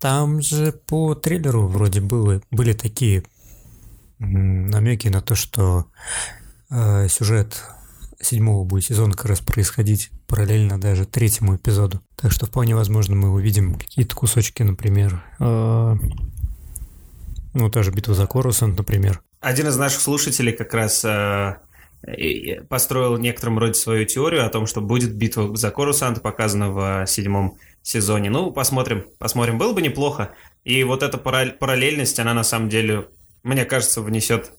там же по трейлеру вроде было, были такие намеки на то, что э, сюжет седьмого будет сезона как раз происходить параллельно даже третьему эпизоду. Так что вполне возможно мы увидим какие-то кусочки, например, э, ну, та же битва за Корусант, например. Один из наших слушателей как раз э, построил в некотором роде свою теорию о том, что будет битва за Корусант показана в седьмом сезоне. Ну, посмотрим, посмотрим. Было бы неплохо. И вот эта параллельность, она на самом деле, мне кажется, внесет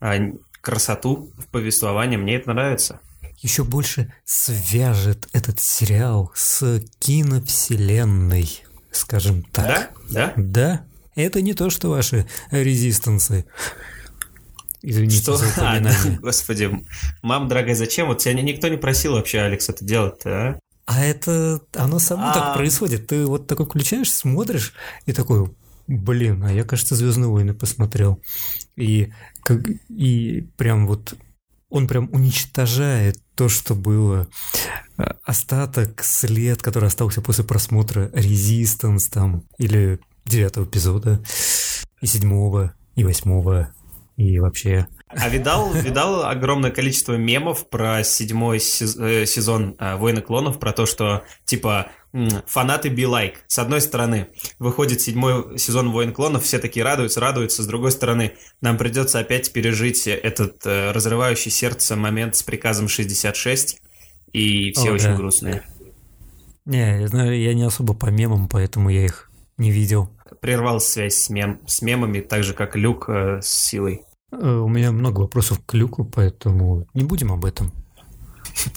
а, красоту в повествование. Мне это нравится. Еще больше свяжет этот сериал с киновселенной, скажем так. Да? Да? Да. Это не то, что ваши резистансы. Извините что? за упоминание. А, господи, мам, дорогая, зачем? Вот тебя никто не просил вообще, Алекс, это делать-то, а? А это, оно само а... так происходит. Ты вот такой включаешь, смотришь и такой, блин, а я, кажется, Звездные войны посмотрел. И, как, и прям вот он прям уничтожает то, что было а, остаток, след, который остался после просмотра Resistance там, или девятого эпизода, и седьмого, и восьмого, и вообще... А видал, видал огромное количество мемов про седьмой э, сезон э, «Войны клонов», про то, что, типа, фанаты be like. С одной стороны, выходит седьмой сезон «Войн клонов», все такие радуются, радуются. С другой стороны, нам придется опять пережить этот э, разрывающий сердце момент с приказом 66, и все О, очень да. грустные. Не, я знаю, я не особо по мемам, поэтому я их не видел. Прервал связь с, мем, с мемами, так же, как Люк э, с силой. Э, у меня много вопросов к Люку, поэтому не будем об этом.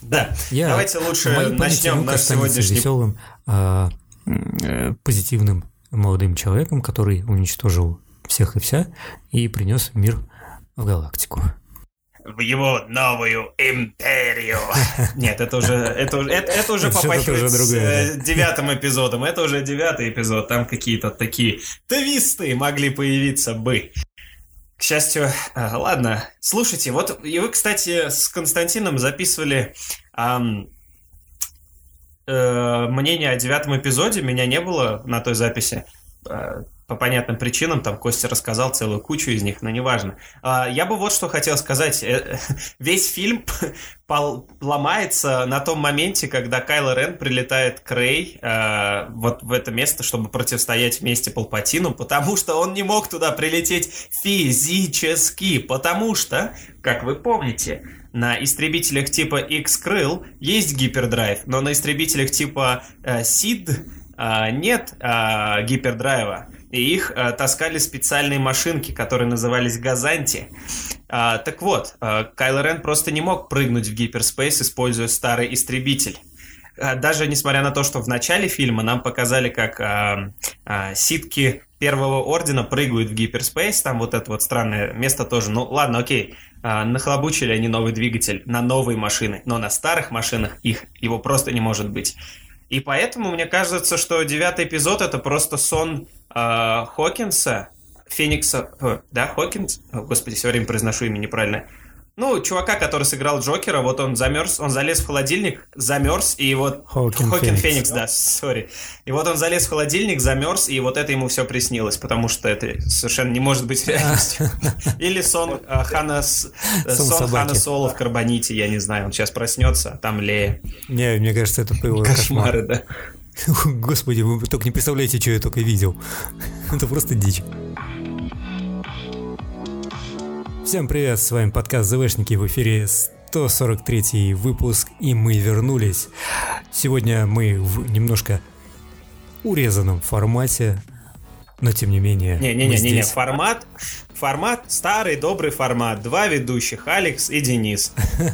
Да, Я, давайте лучше начнем наш сегодняшний... веселым, а, э, позитивным молодым человеком, который уничтожил всех и вся и принес мир в галактику в его новую империю. Нет, это уже, это, это, это уже попахивает с э, девятым эпизодом. Это уже девятый эпизод. Там какие-то такие твисты могли появиться бы. К счастью, а, ладно. Слушайте, вот и вы, кстати, с Константином записывали эм, э, мнение о девятом эпизоде. Меня не было на той записи а, по понятным причинам, там Костя рассказал целую кучу из них, но неважно. А, я бы вот что хотел сказать. Э, весь фильм ломается на том моменте, когда Кайло Рен прилетает к Рэй э, вот в это место, чтобы противостоять вместе Палпатину, потому что он не мог туда прилететь физически, потому что, как вы помните, на истребителях типа X-Крыл есть гипердрайв, но на истребителях типа э, э, нет гипердрайва и их э, таскали специальные машинки, которые назывались Газанти. А, так вот, э, Кайло Рен просто не мог прыгнуть в гиперспейс, используя старый истребитель. А, даже несмотря на то, что в начале фильма нам показали, как а, а, ситки Первого Ордена прыгают в гиперспейс, там вот это вот странное место тоже. Ну ладно, окей, а, нахлобучили они новый двигатель на новые машины, но на старых машинах их его просто не может быть. И поэтому мне кажется, что девятый эпизод это просто сон э, Хокинса, Феникса, э, да, Хокинс, о, господи, все время произношу имя неправильно. Ну, чувака, который сыграл Джокера, вот он замерз, он залез в холодильник, замерз, и вот... Хокин, Хокин Феникс. Феникс, да, сори. И вот он залез в холодильник, замерз, и вот это ему все приснилось, потому что это совершенно не может быть реальностью. Или сон э, Хана, э, сон Хана Соло в Карбоните, я не знаю, он сейчас проснется, а там Лея. Не, мне кажется, это было Кошмары, да. Господи, вы только не представляете, что я только видел. Это просто дичь. Всем привет, с вами подкаст ЗВшники в эфире 143 выпуск, и мы вернулись. Сегодня мы в немножко урезанном формате, но тем не менее. Не-не-не, здесь... не, формат, формат, старый добрый формат. Два ведущих, Алекс и Денис.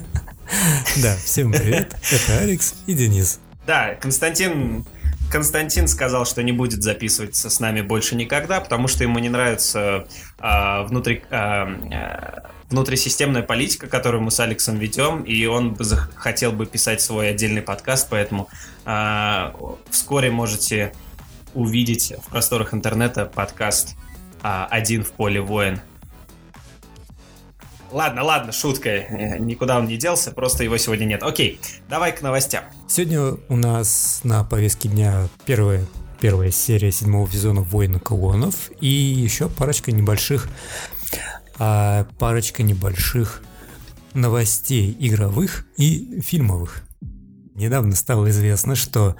Да, всем привет, это Алекс и Денис. Да, Константин Константин сказал, что не будет записываться с нами больше никогда, потому что ему не нравится а, внутри, а, внутрисистемная политика, которую мы с Алексом ведем, и он бы хотел бы писать свой отдельный подкаст, поэтому а, вскоре можете увидеть в просторах интернета подкаст а, «Один в поле воин». Ладно, ладно, шутка. Э, никуда он не делся, просто его сегодня нет. Окей, давай к новостям. Сегодня у нас на повестке дня первая первая серия седьмого сезона «Войны клонов» и еще парочка небольших а, парочка небольших новостей игровых и фильмовых. Недавно стало известно, что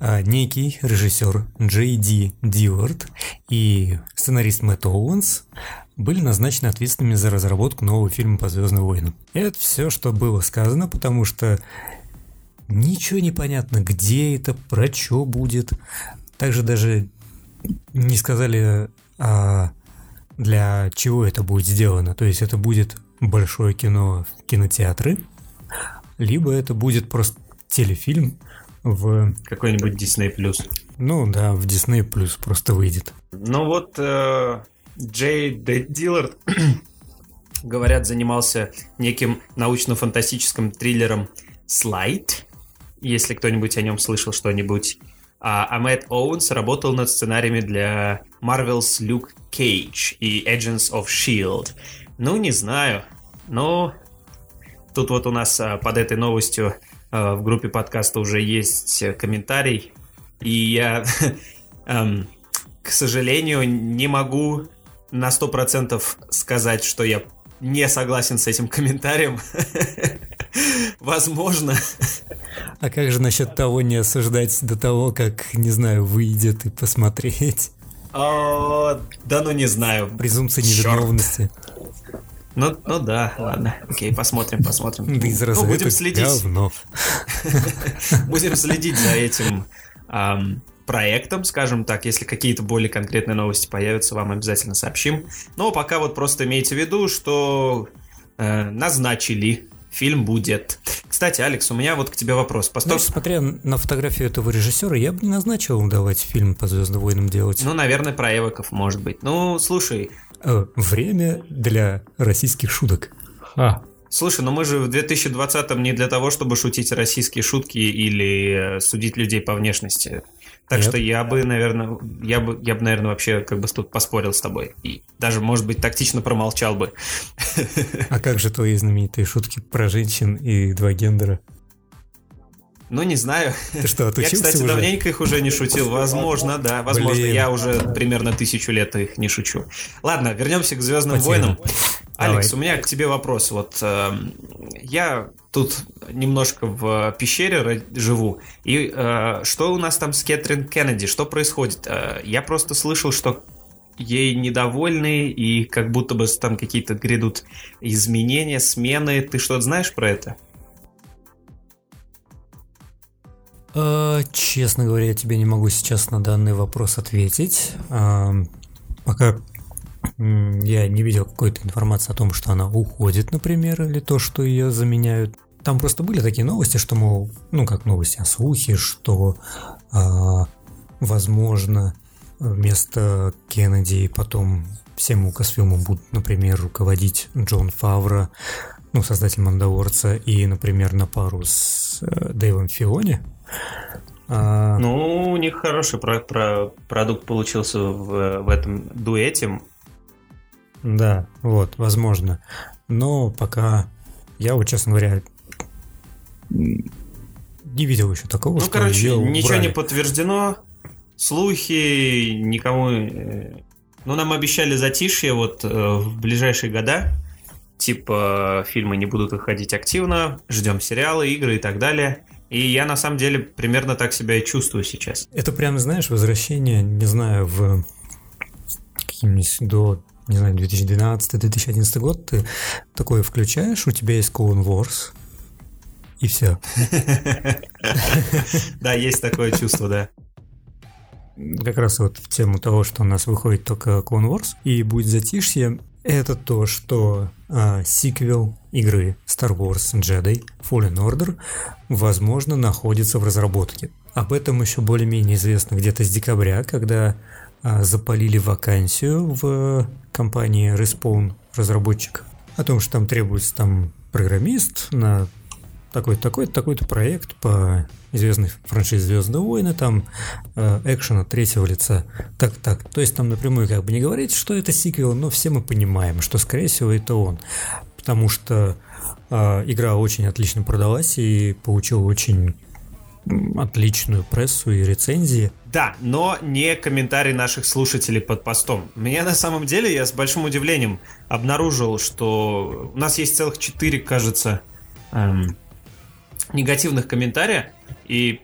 а, некий режиссер Джей Ди Дилард и сценарист Мэтт Оуэнс были назначены ответственными за разработку нового фильма по Звездным войнам. Это все, что было сказано, потому что ничего не понятно, где это, про что будет. Также даже не сказали, а, для чего это будет сделано. То есть это будет большое кино в кинотеатры, либо это будет просто телефильм в... Какой-нибудь Disney+. Ну да, в Disney Plus просто выйдет. Ну вот э, Джей Диллард, говорят, занимался неким научно-фантастическим триллером «Слайд», если кто-нибудь о нем слышал что-нибудь. А, а Мэтт Оуэнс работал над сценариями для Marvel's Luke Cage и Agents of S.H.I.E.L.D. Ну, не знаю. Но тут вот у нас а, под этой новостью Э, в группе подкаста уже есть э, комментарий, и я, эм, к сожалению, не могу на 100% сказать, что я не согласен с этим комментарием. Возможно. А как же насчет того не осуждать до того, как, не знаю, выйдет и посмотреть? О, да ну не знаю. Презумпция невиновности. Ну, ну да, ладно. Окей, посмотрим, посмотрим. Да из ну, будем следить. Говно. будем следить за этим проектом, скажем так. Если какие-то более конкретные новости появятся, вам обязательно сообщим. Но пока вот просто имейте в виду, что э, назначили фильм будет. Кстати, Алекс, у меня вот к тебе вопрос. Постав... Ну, смотря на фотографию этого режиссера, я бы не назначил давать фильм по Звездным войнам делать. Ну, наверное, про Эвоков, может быть. Ну, слушай, Э, время для российских шуток. А. Слушай, ну мы же в 2020-м не для того, чтобы шутить российские шутки или э, судить людей по внешности. Так Нет. что я бы, наверное, я бы, я бы, наверное, вообще как бы тут поспорил с тобой. И даже, может быть, тактично промолчал бы. А как же твои знаменитые шутки про женщин и два гендера? Ну, не знаю. Ты что, отучился Я, кстати, уже? давненько их уже не шутил. Возможно, да. Возможно, Блин. я уже примерно тысячу лет их не шучу. Ладно, вернемся к Звездным Потерян. войнам. Алекс, Давай. у меня к тебе вопрос. Вот э, я тут немножко в пещере живу. И э, что у нас там с Кэтрин Кеннеди? Что происходит? Э, я просто слышал, что ей недовольны и как будто бы там какие-то грядут изменения, смены. Ты что-то знаешь про это? Э, честно говоря, я тебе не могу сейчас на данный вопрос ответить. Э, пока я не видел какой-то информации о том, что она уходит, например, или то, что ее заменяют. Там просто были такие новости, что, мол, ну как новости, а слухи, что, э, возможно, вместо Кеннеди потом всем Лукасфилмом будут, например, руководить Джон Фавро, ну, создатель Мандалорца, и, например, на пару с э, Дэйвом Фиони. А... Ну, у них хороший про про продукт получился в, в этом дуэте. Да, вот, возможно. Но пока я, вот, честно говоря, не видел еще такого, ну, короче, ничего убрали. не подтверждено. Слухи никому... Э, ну, нам обещали затишье вот э, в ближайшие года. Типа, фильмы не будут выходить активно, ждем сериалы, игры и так далее. И я на самом деле примерно так себя и чувствую сейчас. Это прям, знаешь, возвращение, не знаю, в каким-нибудь до не знаю, 2012-2011 год, ты такое включаешь, у тебя есть Clone Wars, и все. Да, есть такое чувство, да. Как раз вот в тему того, что у нас выходит только Clone Wars, и будет затишье, это то, что а, сиквел игры Star Wars Jedi Fallen Order, возможно, находится в разработке. Об этом еще более-менее известно где-то с декабря, когда а, запалили вакансию в компании Respawn разработчик о том, что там требуется там программист на такой-то, такой-то, такой-то проект по известной франшизе Звездные войны, там э, экшена третьего лица. Так, так. То есть там напрямую как бы не говорить, что это сиквел, но все мы понимаем, что скорее всего это он. Потому что э, игра очень отлично продалась и получила очень отличную прессу и рецензии. Да, но не комментарий наших слушателей под постом. Меня на самом деле, я с большим удивлением обнаружил, что у нас есть целых четыре, кажется, эм, негативных комментария. И,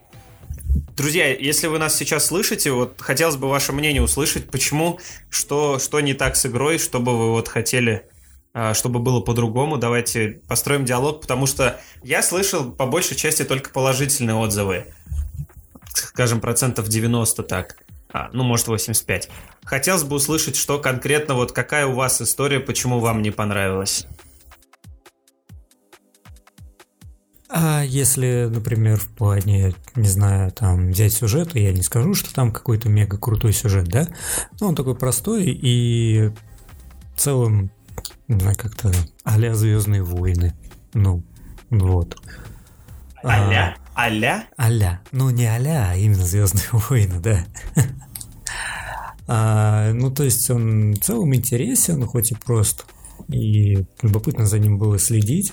друзья, если вы нас сейчас слышите, вот хотелось бы ваше мнение услышать, почему, что, что не так с игрой, что бы вы вот хотели а, чтобы было по-другому. Давайте построим диалог, потому что я слышал по большей части только положительные отзывы. Скажем, процентов 90 так. А, ну, может, 85. Хотелось бы услышать, что конкретно, вот какая у вас история, почему вам не понравилось. А если, например, в плане, не знаю, там, взять сюжет, я не скажу, что там какой-то мега крутой сюжет, да? Ну, он такой простой и в целом не знаю, как-то а-ля Звездные войны. Ну, вот. Аля? А, аля? Аля. Ну, не аля, а именно Звездные войны, да. а, ну, то есть он в целом интересен, хоть и прост. И любопытно за ним было следить.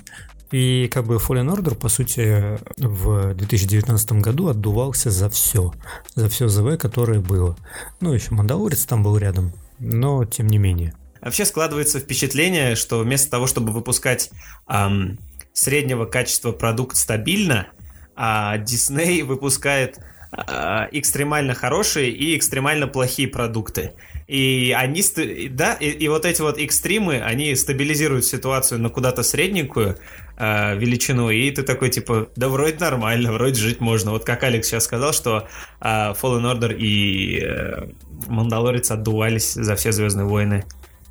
И как бы Fallen Order, по сути, в 2019 году отдувался за все. За все ЗВ, которое было. Ну, еще Мандалорец там был рядом. Но, тем не менее. Вообще складывается впечатление, что вместо того, чтобы выпускать эм, среднего качества продукт стабильно, а Disney выпускает э, экстремально хорошие и экстремально плохие продукты. И они, да, и, и вот эти вот экстримы, они стабилизируют ситуацию на куда-то средненькую э, величину, и ты такой типа, да вроде нормально, вроде жить можно. Вот как Алекс сейчас сказал, что э, Fallen Order и э, Мандалорец отдувались за все Звездные войны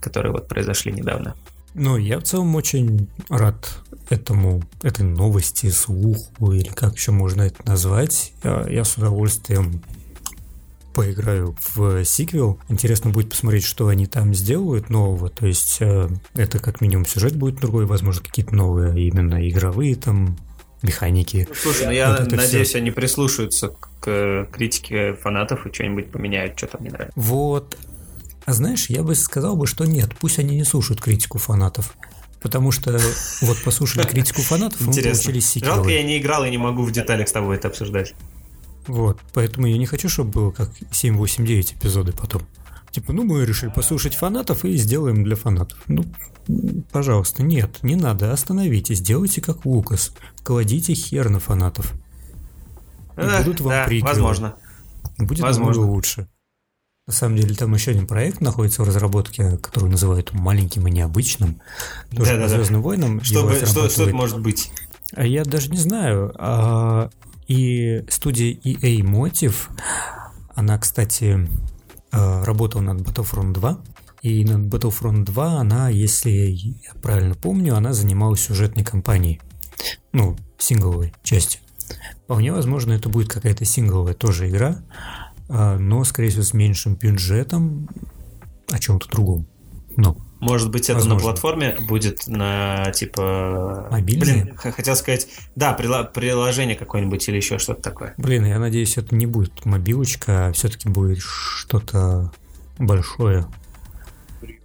которые вот произошли недавно. Ну, я в целом очень рад этому, этой новости, слуху, или как еще можно это назвать. Я, я с удовольствием поиграю в сиквел. Интересно будет посмотреть, что они там сделают нового. То есть э, это как минимум сюжет будет другой, возможно, какие-то новые именно игровые там механики. Ну, слушай, ну я вот надеюсь, все. они прислушаются к критике фанатов и что-нибудь поменяют, что там не нравится. Вот а знаешь, я бы сказал бы, что нет, пусть они не слушают критику фанатов. Потому что вот послушали критику фанатов, мы получили сиквелы. Жалко, я не играл и не могу в деталях с тобой это обсуждать. Вот, поэтому я не хочу, чтобы было как 7, 8, 9 эпизоды потом. Типа, ну мы решили послушать фанатов и сделаем для фанатов. Ну, пожалуйста, нет, не надо, остановитесь, делайте как Лукас. Кладите хер на фанатов. И да, будут вам да, приквелы. возможно. Будет возможно. намного лучше. На самом деле там еще один проект находится в разработке, который называют маленьким и необычным. Тоже да, по да, Звездным да. войнам. Что, что, что это может быть? А я даже не знаю. А, и студия EA Motive, она, кстати, а, работала над Battlefront 2. И над Battlefront 2 она, если я правильно помню, она занималась сюжетной кампанией. Ну, сингловой части. Вполне возможно, это будет какая-то сингловая тоже игра, а, но, скорее всего, с меньшим бюджетом о чем-то другом. Но. Может быть, это Возможно. на платформе будет на типа. Мобильный? Блин, хотел сказать. Да, приложение какое-нибудь или еще что-то такое. Блин, я надеюсь, это не будет мобилочка, а все-таки будет что-то большое.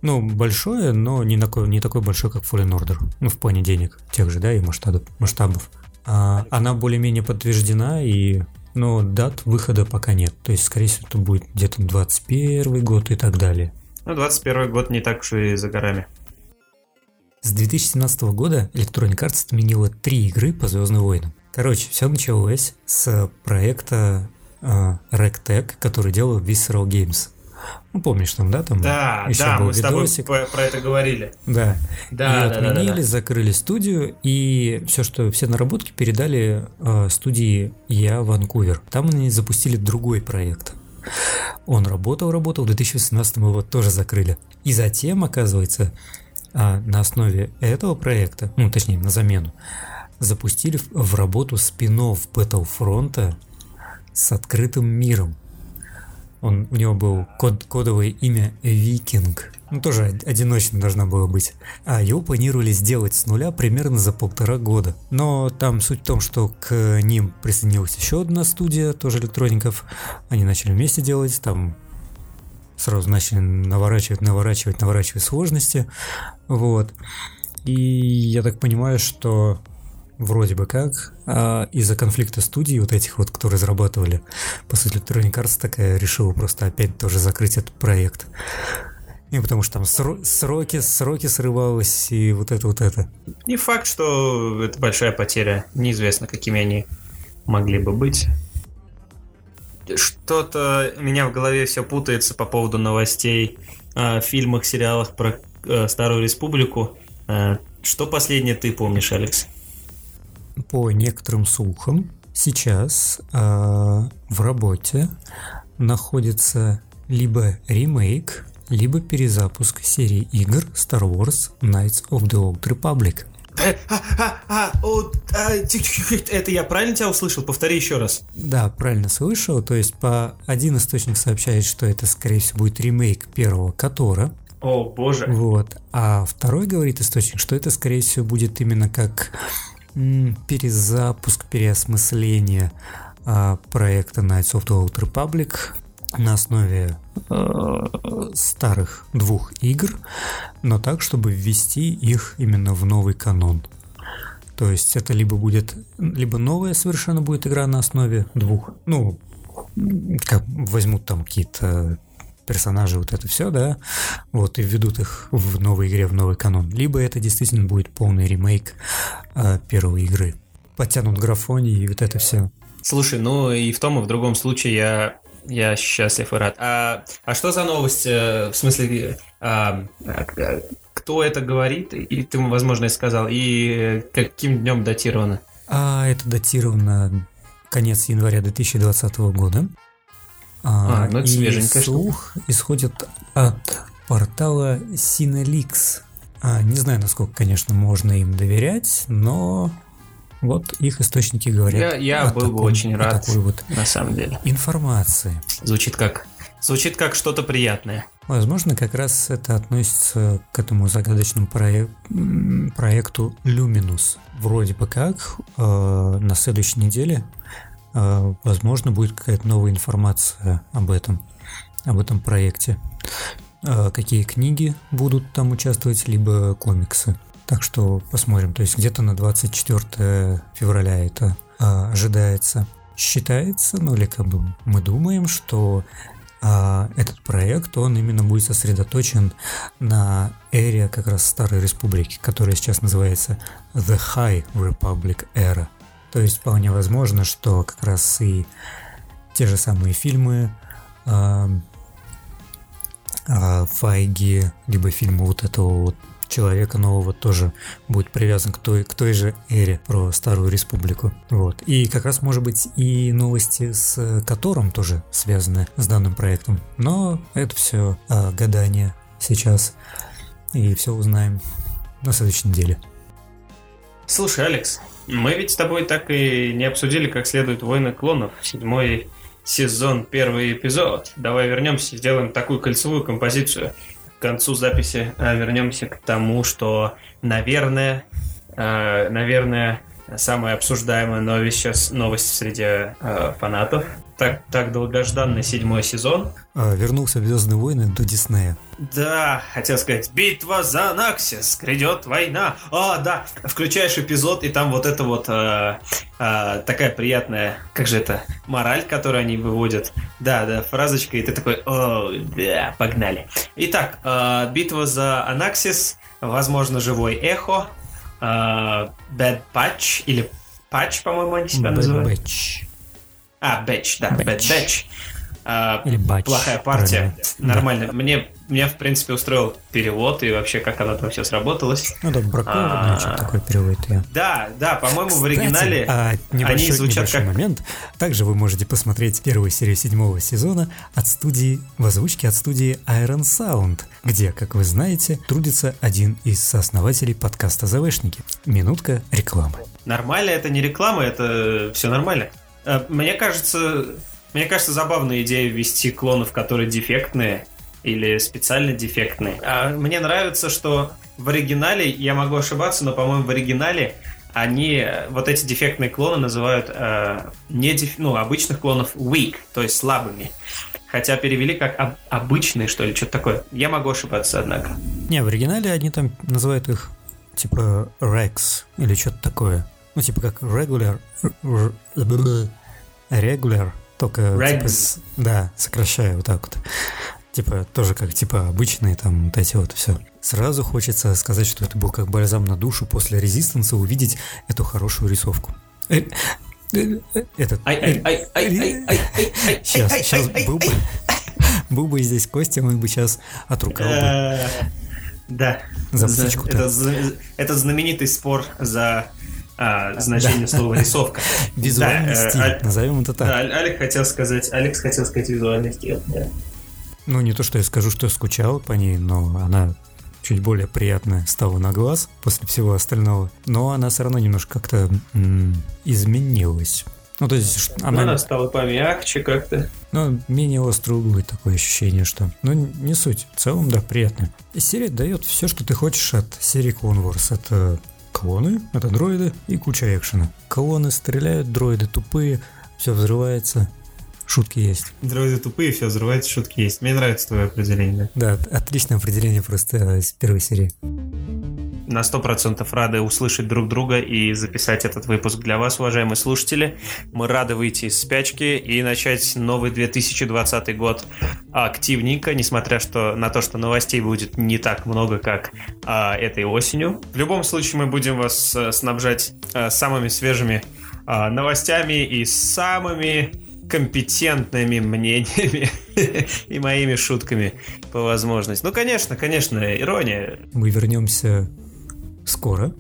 Ну, большое, но не такое, не такой большой, как Fallen Order. Ну, в плане денег тех же, да, и масштабов. масштабов. А, она более-менее подтверждена, и но дат выхода пока нет. То есть, скорее всего, это будет где-то 21 год и так далее. Ну, 21 год не так уж и за горами. С 2017 года Electronic Arts отменила три игры по Звездным войнам. Короче, все началось с проекта э, RecTech, который делал Visceral Games. Ну, помнишь там, да, там Да, еще да, был мы видосик. с тобой про это говорили. Да. Да, и да, отменили, да, да, да. закрыли студию, и все, что все наработки передали э, студии Я Ванкувер. Там они запустили другой проект. Он работал, работал, в 2018 его тоже закрыли. И затем, оказывается, э, на основе этого проекта, ну, точнее, на замену, запустили в работу спин-офф Battlefront с открытым миром. Он, у него был код, кодовое имя Викинг. Ну, тоже одиночно должна была быть. А его планировали сделать с нуля примерно за полтора года. Но там суть в том, что к ним присоединилась еще одна студия, тоже электроников. Они начали вместе делать, там сразу начали наворачивать, наворачивать, наворачивать сложности. Вот. И я так понимаю, что вроде бы как, а из-за конфликта студий вот этих вот, кто разрабатывали, по сути, Electronic Arts такая решила просто опять тоже закрыть этот проект. И потому что там сроки, сроки срывалось, и вот это, вот это. Не факт, что это большая потеря. Неизвестно, какими они могли бы быть. Что-то меня в голове все путается по поводу новостей о фильмах, сериалах про э, Старую Республику. Э, что последнее ты помнишь, Алекс? По некоторым слухам, сейчас э, в работе находится либо ремейк либо перезапуск серии игр Star Wars Knights of the Old Republic. Э, а, а, а, это я правильно тебя услышал? Повтори еще раз. Да, правильно слышал. То есть по один источник сообщает, что это, скорее всего, будет ремейк первого Котора. О, боже. Вот. А второй говорит источник, что это, скорее всего, будет именно как перезапуск, переосмысление а, проекта Knights of the Old Republic на основе э, старых двух игр, но так, чтобы ввести их именно в новый канон. То есть это либо будет, либо новая совершенно будет игра на основе двух, ну, как возьмут там какие-то персонажи, вот это все, да, вот, и введут их в новой игре, в новый канон. Либо это действительно будет полный ремейк э, первой игры. Подтянут графоний и вот это все. Слушай, ну и в том и в другом случае я я счастлив и рад. А, а что за новость? Э, в смысле, а, а, кто это говорит? И ты, возможно, и сказал. И каким днем датировано? А, это датировано конец января 2020 года. А, ну это и слух исходит от портала Sinelix. А, не знаю, насколько, конечно, можно им доверять, но вот их источники говорят. Я, я был таком, бы очень рад, такой вот на самом деле. Информации. Звучит как Звучит как что-то приятное. Возможно, как раз это относится к этому загадочному проек- проекту Luminous. Вроде бы как э, на следующей неделе, возможно, будет какая-то новая информация об этом, об этом проекте. Э, какие книги будут там участвовать, либо комиксы. Так что посмотрим. То есть где-то на 24 февраля это а, ожидается. Считается, ну или как бы мы думаем, что а, этот проект, он именно будет сосредоточен на эре как раз Старой Республики, которая сейчас называется The High Republic Era. То есть вполне возможно, что как раз и те же самые фильмы а, а, Файги, либо фильмы вот этого вот человека нового тоже будет привязан к той, к той же эре про Старую Республику. Вот. И как раз, может быть, и новости с которым тоже связаны с данным проектом. Но это все а, гадание сейчас. И все узнаем на следующей неделе. Слушай, Алекс, мы ведь с тобой так и не обсудили как следует «Войны клонов», седьмой сезон, первый эпизод. Давай вернемся, сделаем такую кольцевую композицию – к концу записи э, вернемся к тому, что, наверное, э, наверное, самая обсуждаемая новость сейчас новость среди э, фанатов. Так, так долгожданный седьмой сезон. А, вернулся в Звездные войны до Диснея. Да, хотел сказать, битва за Анаксис, грядет война. А, да, включаешь эпизод, и там вот это вот э, э, такая приятная, как же это, мораль, которую они выводят. Да, да, фразочка, и ты такой, о, да, погнали. Итак, э, битва за Анаксис, возможно, живой эхо, э, Bad Patch, или Patch, по-моему, они себя Bad называют. Batch. А, Batch, да. Bad Batch. А, батч. Плохая партия. Правильно. Нормально. Да. Мне, меня, в принципе, устроил перевод и вообще, как оно там все сработалось. Ну да, бракованный, а, что такой перевод я. Да, да, по-моему, в оригинале а, небольшой, они звучат как... момент. Также вы можете посмотреть первую серию седьмого сезона от студии, в озвучке от студии Iron Sound, где, как вы знаете, трудится один из сооснователей подкаста «ЗВшники». Минутка рекламы. Нормально, это не реклама, это все нормально. Э, мне кажется, мне кажется, забавная идея ввести клонов, которые дефектные или специально дефектные. А мне нравится, что в оригинале, я могу ошибаться, но, по-моему, в оригинале они, вот эти дефектные клоны называют э, не деф, ну, обычных клонов weak, то есть слабыми. Хотя перевели как об, обычные, что ли, что-то такое. Я могу ошибаться, однако. Не, в оригинале они там называют их типа Rex или что-то такое. Ну, типа как regular, regular, только типа, да, сокращаю вот так вот. Типа, тоже как, типа, обычные там вот эти вот все. Сразу хочется сказать, что это был как бальзам на душу после резистанса увидеть эту хорошую рисовку. Этот... Сейчас, сейчас был бы... Был бы здесь Костя, мы бы сейчас отругал бы. Да. За птичку это знаменитый спор за а, значение да. слова рисовка. Визуальный да, стиль, а, назовем это так. Да, Алекс хотел сказать, Алекс хотел сказать визуальный стиль. Да. Ну, не то, что я скажу, что я скучал по ней, но она чуть более приятная стала на глаз после всего остального. Но она все равно немножко как-то м- изменилась. Ну, то есть она... она стала помягче как-то. Ну, менее острый углы, такое ощущение, что... Ну, не суть. В целом, да, приятно. И серия дает все, что ты хочешь от серии Clone Wars. Это клоны, это дроиды и куча экшена. Клоны стреляют, дроиды тупые, все взрывается, шутки есть. Дроиды тупые, все взрывается, шутки есть. Мне нравится твое определение. Да, отличное определение просто из первой серии на 100% рады услышать друг друга и записать этот выпуск для вас, уважаемые слушатели. Мы рады выйти из спячки и начать новый 2020 год активненько, несмотря что, на то, что новостей будет не так много, как а, этой осенью. В любом случае мы будем вас а, снабжать а, самыми свежими а, новостями и самыми компетентными мнениями и моими шутками по возможности. Ну, конечно, конечно, ирония. Мы вернемся скоро.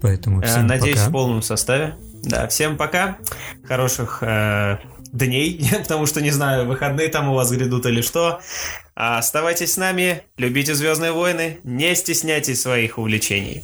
Поэтому э, всем Надеюсь, пока. в полном составе. Да, всем пока. Хороших э, дней, потому что не знаю, выходные там у вас грядут или что. А оставайтесь с нами, любите Звездные войны, не стесняйтесь своих увлечений.